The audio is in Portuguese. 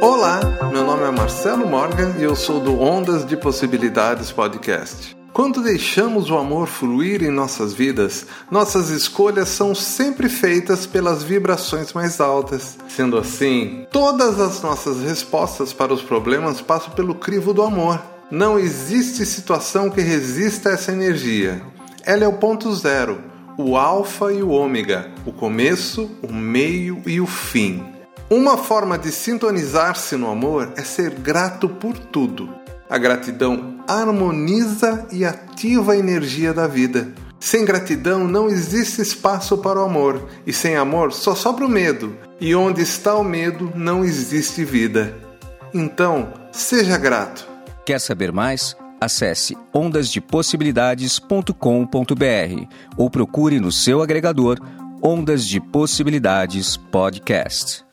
Olá, meu nome é Marcelo Morgan e eu sou do Ondas de Possibilidades Podcast. Quando deixamos o amor fluir em nossas vidas, nossas escolhas são sempre feitas pelas vibrações mais altas. Sendo assim, todas as nossas respostas para os problemas passam pelo crivo do amor. Não existe situação que resista a essa energia. Ela é o ponto zero, o alfa e o ômega, o começo, o meio e o fim. Uma forma de sintonizar-se no amor é ser grato por tudo. A gratidão harmoniza e ativa a energia da vida. Sem gratidão não existe espaço para o amor, e sem amor só sobra o medo, e onde está o medo não existe vida. Então, seja grato. Quer saber mais? Acesse ondasdepossibilidades.com.br ou procure no seu agregador Ondas de Possibilidades Podcast.